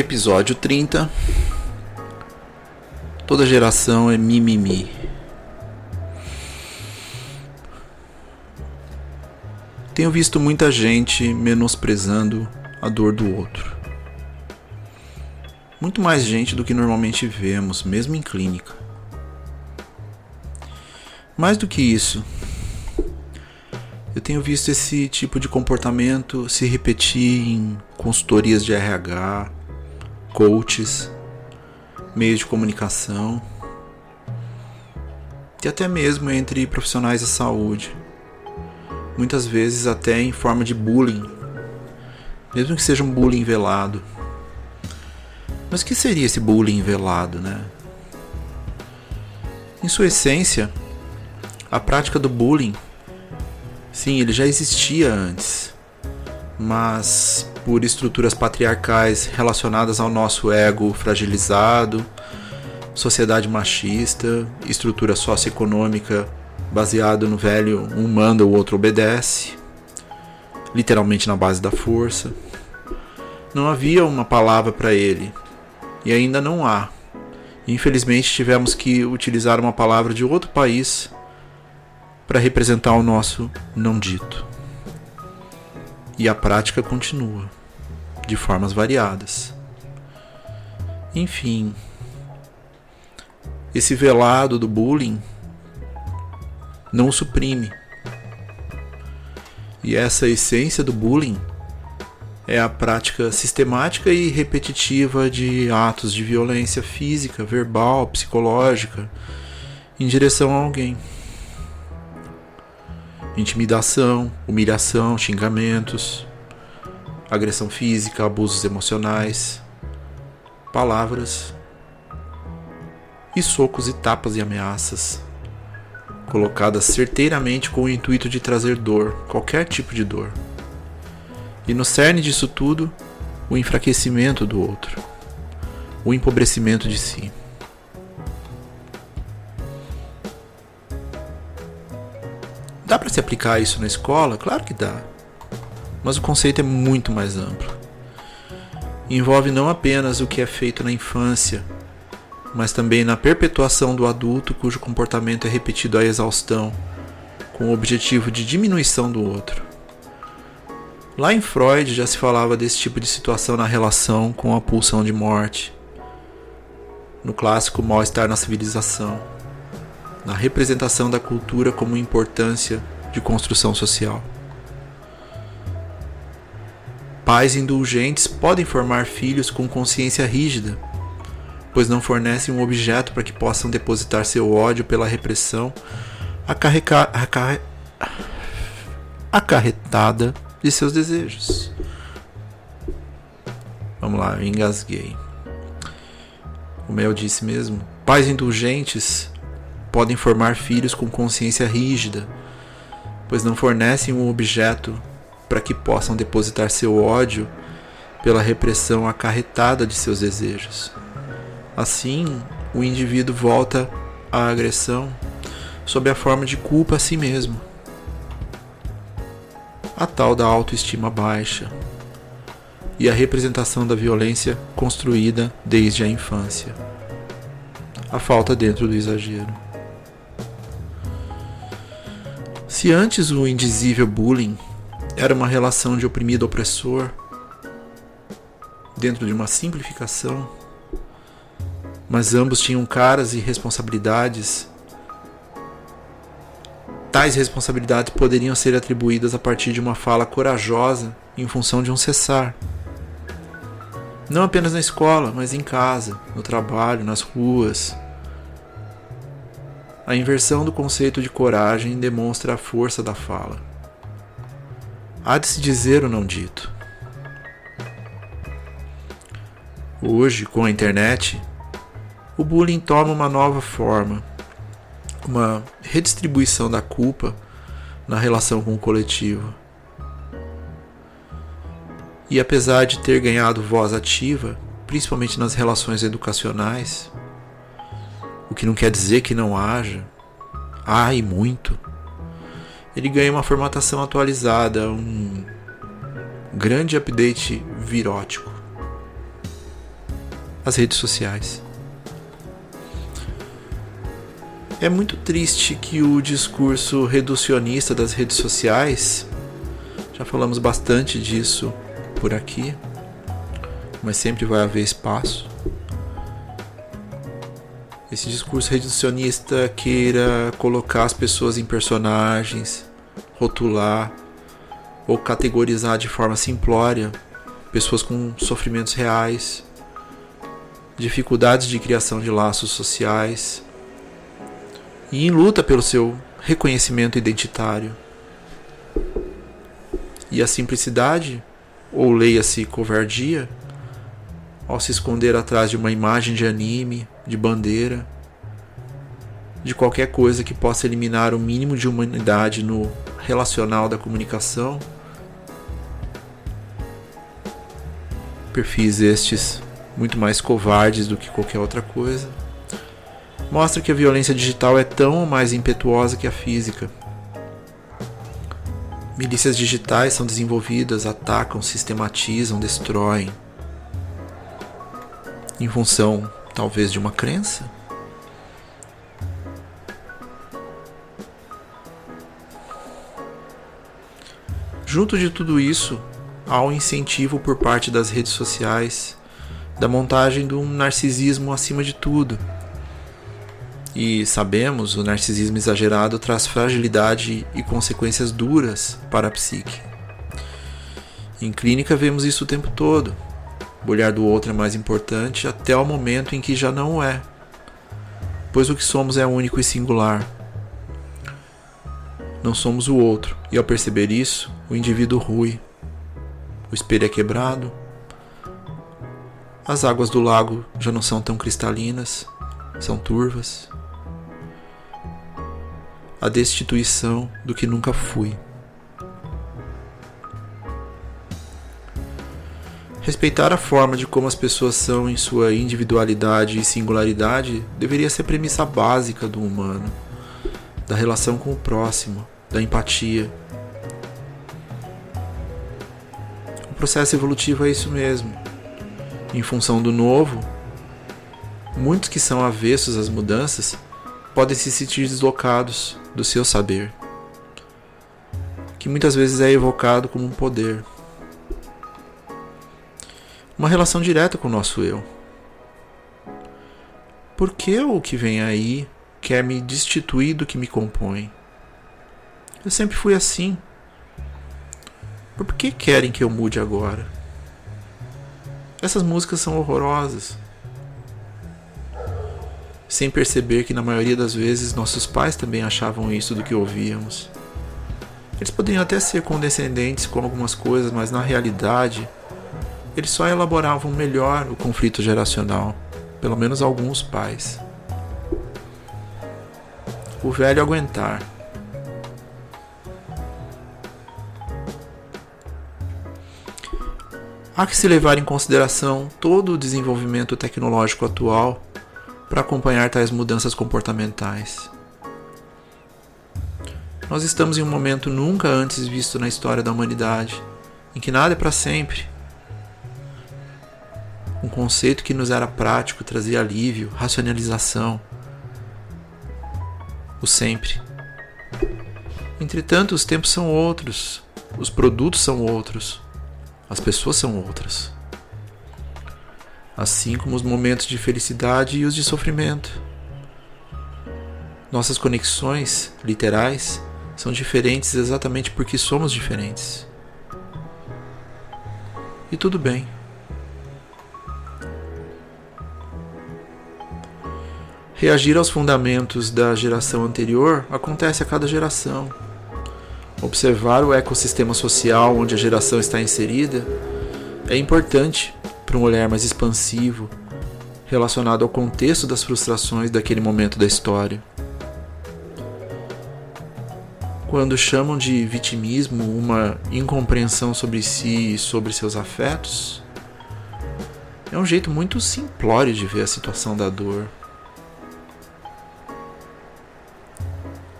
Episódio 30 Toda geração é mimimi. Tenho visto muita gente menosprezando a dor do outro. Muito mais gente do que normalmente vemos, mesmo em clínica. Mais do que isso, eu tenho visto esse tipo de comportamento se repetir em consultorias de RH, coaches, meios de comunicação e até mesmo entre profissionais da saúde. Muitas vezes até em forma de bullying, mesmo que seja um bullying velado. Mas o que seria esse bullying velado, né? Em sua essência, a prática do bullying, sim, ele já existia antes, mas por estruturas patriarcais relacionadas ao nosso ego fragilizado, sociedade machista, estrutura socioeconômica baseada no velho um manda, o outro obedece, literalmente na base da força. Não havia uma palavra para ele, e ainda não há. Infelizmente tivemos que utilizar uma palavra de outro país para representar o nosso não dito. E a prática continua, de formas variadas. Enfim, esse velado do bullying não o suprime. E essa essência do bullying é a prática sistemática e repetitiva de atos de violência física, verbal, psicológica em direção a alguém intimidação, humilhação, xingamentos, agressão física, abusos emocionais, palavras e socos e tapas e ameaças, colocadas certeiramente com o intuito de trazer dor, qualquer tipo de dor. E no cerne disso tudo, o enfraquecimento do outro, o empobrecimento de si. Para se aplicar isso na escola? Claro que dá. Mas o conceito é muito mais amplo. Envolve não apenas o que é feito na infância, mas também na perpetuação do adulto cujo comportamento é repetido à exaustão, com o objetivo de diminuição do outro. Lá em Freud já se falava desse tipo de situação na relação com a pulsão de morte, no clássico Mal-Estar na Civilização na representação da cultura como importância de construção social. Pais indulgentes podem formar filhos com consciência rígida, pois não fornecem um objeto para que possam depositar seu ódio pela repressão acarretada de seus desejos. Vamos lá, eu engasguei. Como eu disse mesmo, pais indulgentes podem formar filhos com consciência rígida, pois não fornecem um objeto para que possam depositar seu ódio pela repressão acarretada de seus desejos. Assim, o indivíduo volta à agressão sob a forma de culpa a si mesmo. A tal da autoestima baixa e a representação da violência construída desde a infância. A falta dentro do exagero. Se antes o indizível bullying era uma relação de oprimido-opressor, dentro de uma simplificação, mas ambos tinham caras e responsabilidades, tais responsabilidades poderiam ser atribuídas a partir de uma fala corajosa em função de um cessar. Não apenas na escola, mas em casa, no trabalho, nas ruas, a inversão do conceito de coragem demonstra a força da fala. Há de se dizer o não dito. Hoje, com a internet, o bullying toma uma nova forma, uma redistribuição da culpa na relação com o coletivo. E apesar de ter ganhado voz ativa, principalmente nas relações educacionais, o que não quer dizer que não haja, há e muito, ele ganha uma formatação atualizada, um grande update virótico. As redes sociais. É muito triste que o discurso reducionista das redes sociais, já falamos bastante disso por aqui, mas sempre vai haver espaço. Esse discurso reducionista queira colocar as pessoas em personagens, rotular ou categorizar de forma simplória pessoas com sofrimentos reais, dificuldades de criação de laços sociais e em luta pelo seu reconhecimento identitário. E a simplicidade, ou leia-se covardia, ao se esconder atrás de uma imagem de anime, de bandeira, de qualquer coisa que possa eliminar o mínimo de humanidade no relacional da comunicação. Perfis estes muito mais covardes do que qualquer outra coisa mostra que a violência digital é tão mais impetuosa que a física. Milícias digitais são desenvolvidas, atacam, sistematizam, destroem. Em função, talvez, de uma crença? Junto de tudo isso, há um incentivo por parte das redes sociais da montagem de um narcisismo acima de tudo e sabemos, o narcisismo exagerado traz fragilidade e consequências duras para a psique. Em clínica vemos isso o tempo todo. O olhar do outro é mais importante até o momento em que já não é, pois o que somos é único e singular. Não somos o outro, e ao perceber isso, o indivíduo rui. O espelho é quebrado, as águas do lago já não são tão cristalinas, são turvas a destituição do que nunca fui. Respeitar a forma de como as pessoas são em sua individualidade e singularidade deveria ser premissa básica do humano, da relação com o próximo, da empatia. O processo evolutivo é isso mesmo. Em função do novo, muitos que são avessos às mudanças podem se sentir deslocados do seu saber, que muitas vezes é evocado como um poder. Uma relação direta com o nosso eu. Por que o que vem aí quer me destituir do que me compõe? Eu sempre fui assim. Por que querem que eu mude agora? Essas músicas são horrorosas sem perceber que na maioria das vezes nossos pais também achavam isso do que ouvíamos. Eles poderiam até ser condescendentes com algumas coisas, mas na realidade eles só elaboravam melhor o conflito geracional, pelo menos alguns pais. O velho aguentar. Há que se levar em consideração todo o desenvolvimento tecnológico atual para acompanhar tais mudanças comportamentais. Nós estamos em um momento nunca antes visto na história da humanidade, em que nada é para sempre. Um conceito que nos era prático trazia alívio, racionalização. O sempre. Entretanto, os tempos são outros, os produtos são outros, as pessoas são outras assim como os momentos de felicidade e os de sofrimento. Nossas conexões literais são diferentes exatamente porque somos diferentes. E tudo bem. Reagir aos fundamentos da geração anterior acontece a cada geração. Observar o ecossistema social onde a geração está inserida é importante para um olhar mais expansivo, relacionado ao contexto das frustrações daquele momento da história. Quando chamam de vitimismo uma incompreensão sobre si e sobre seus afetos, é um jeito muito simplório de ver a situação da dor.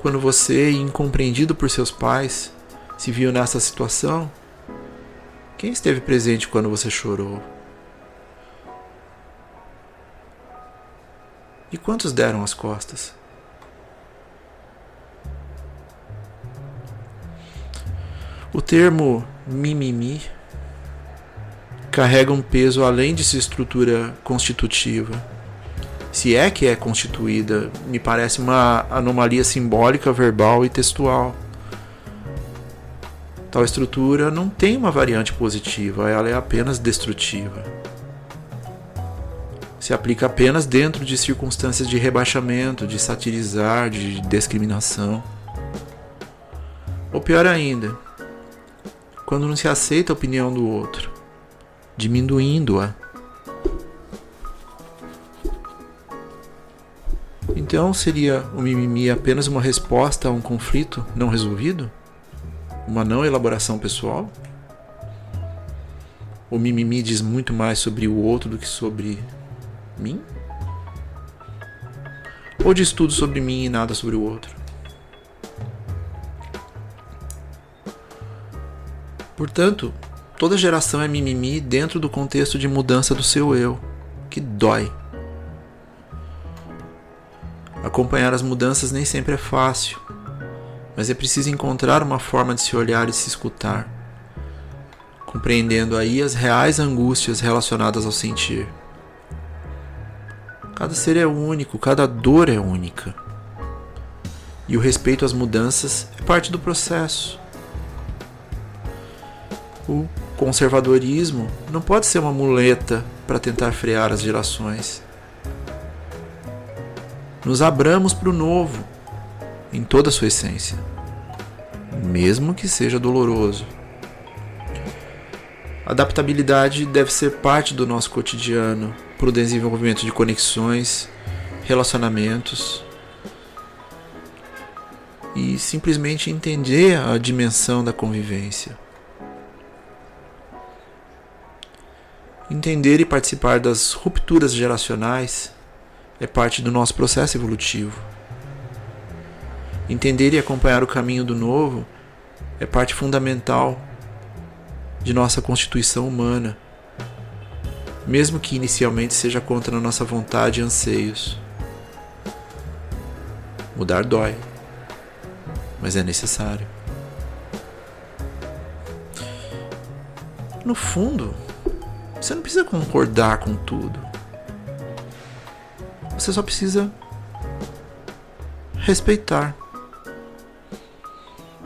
Quando você, incompreendido por seus pais, se viu nessa situação, quem esteve presente quando você chorou? E quantos deram as costas? O termo mimimi carrega um peso além de sua estrutura constitutiva. Se é que é constituída, me parece uma anomalia simbólica, verbal e textual. Tal estrutura não tem uma variante positiva, ela é apenas destrutiva. Se aplica apenas dentro de circunstâncias de rebaixamento, de satirizar, de discriminação. Ou pior ainda, quando não se aceita a opinião do outro, diminuindo-a. Então seria o mimimi apenas uma resposta a um conflito não resolvido? Uma não elaboração pessoal? O mimimi diz muito mais sobre o outro do que sobre mim? Ou diz tudo sobre mim e nada sobre o outro? Portanto, toda geração é mimimi dentro do contexto de mudança do seu eu, que dói. Acompanhar as mudanças nem sempre é fácil, mas é preciso encontrar uma forma de se olhar e se escutar, compreendendo aí as reais angústias relacionadas ao sentir. Cada ser é único, cada dor é única. E o respeito às mudanças é parte do processo. O conservadorismo não pode ser uma muleta para tentar frear as gerações. Nos abramos para o novo, em toda a sua essência, mesmo que seja doloroso. Adaptabilidade deve ser parte do nosso cotidiano para o desenvolvimento de conexões, relacionamentos e simplesmente entender a dimensão da convivência. Entender e participar das rupturas geracionais é parte do nosso processo evolutivo. Entender e acompanhar o caminho do novo é parte fundamental de nossa constituição humana, mesmo que inicialmente seja contra a nossa vontade e anseios. Mudar dói, mas é necessário. No fundo, você não precisa concordar com tudo. Você só precisa respeitar.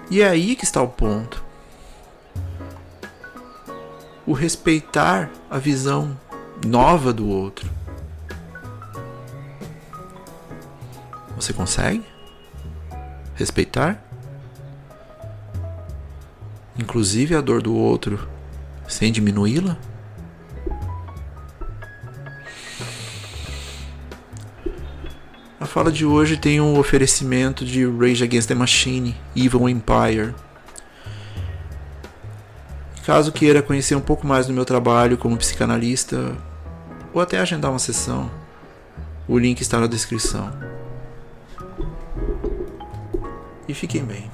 E é aí que está o ponto. O respeitar a visão nova do outro. Você consegue respeitar? Inclusive a dor do outro sem diminuí-la? Fala de hoje tem um oferecimento de Rage Against the Machine, Evil Empire. Caso queira conhecer um pouco mais do meu trabalho como psicanalista, ou até agendar uma sessão, o link está na descrição. E fiquem bem.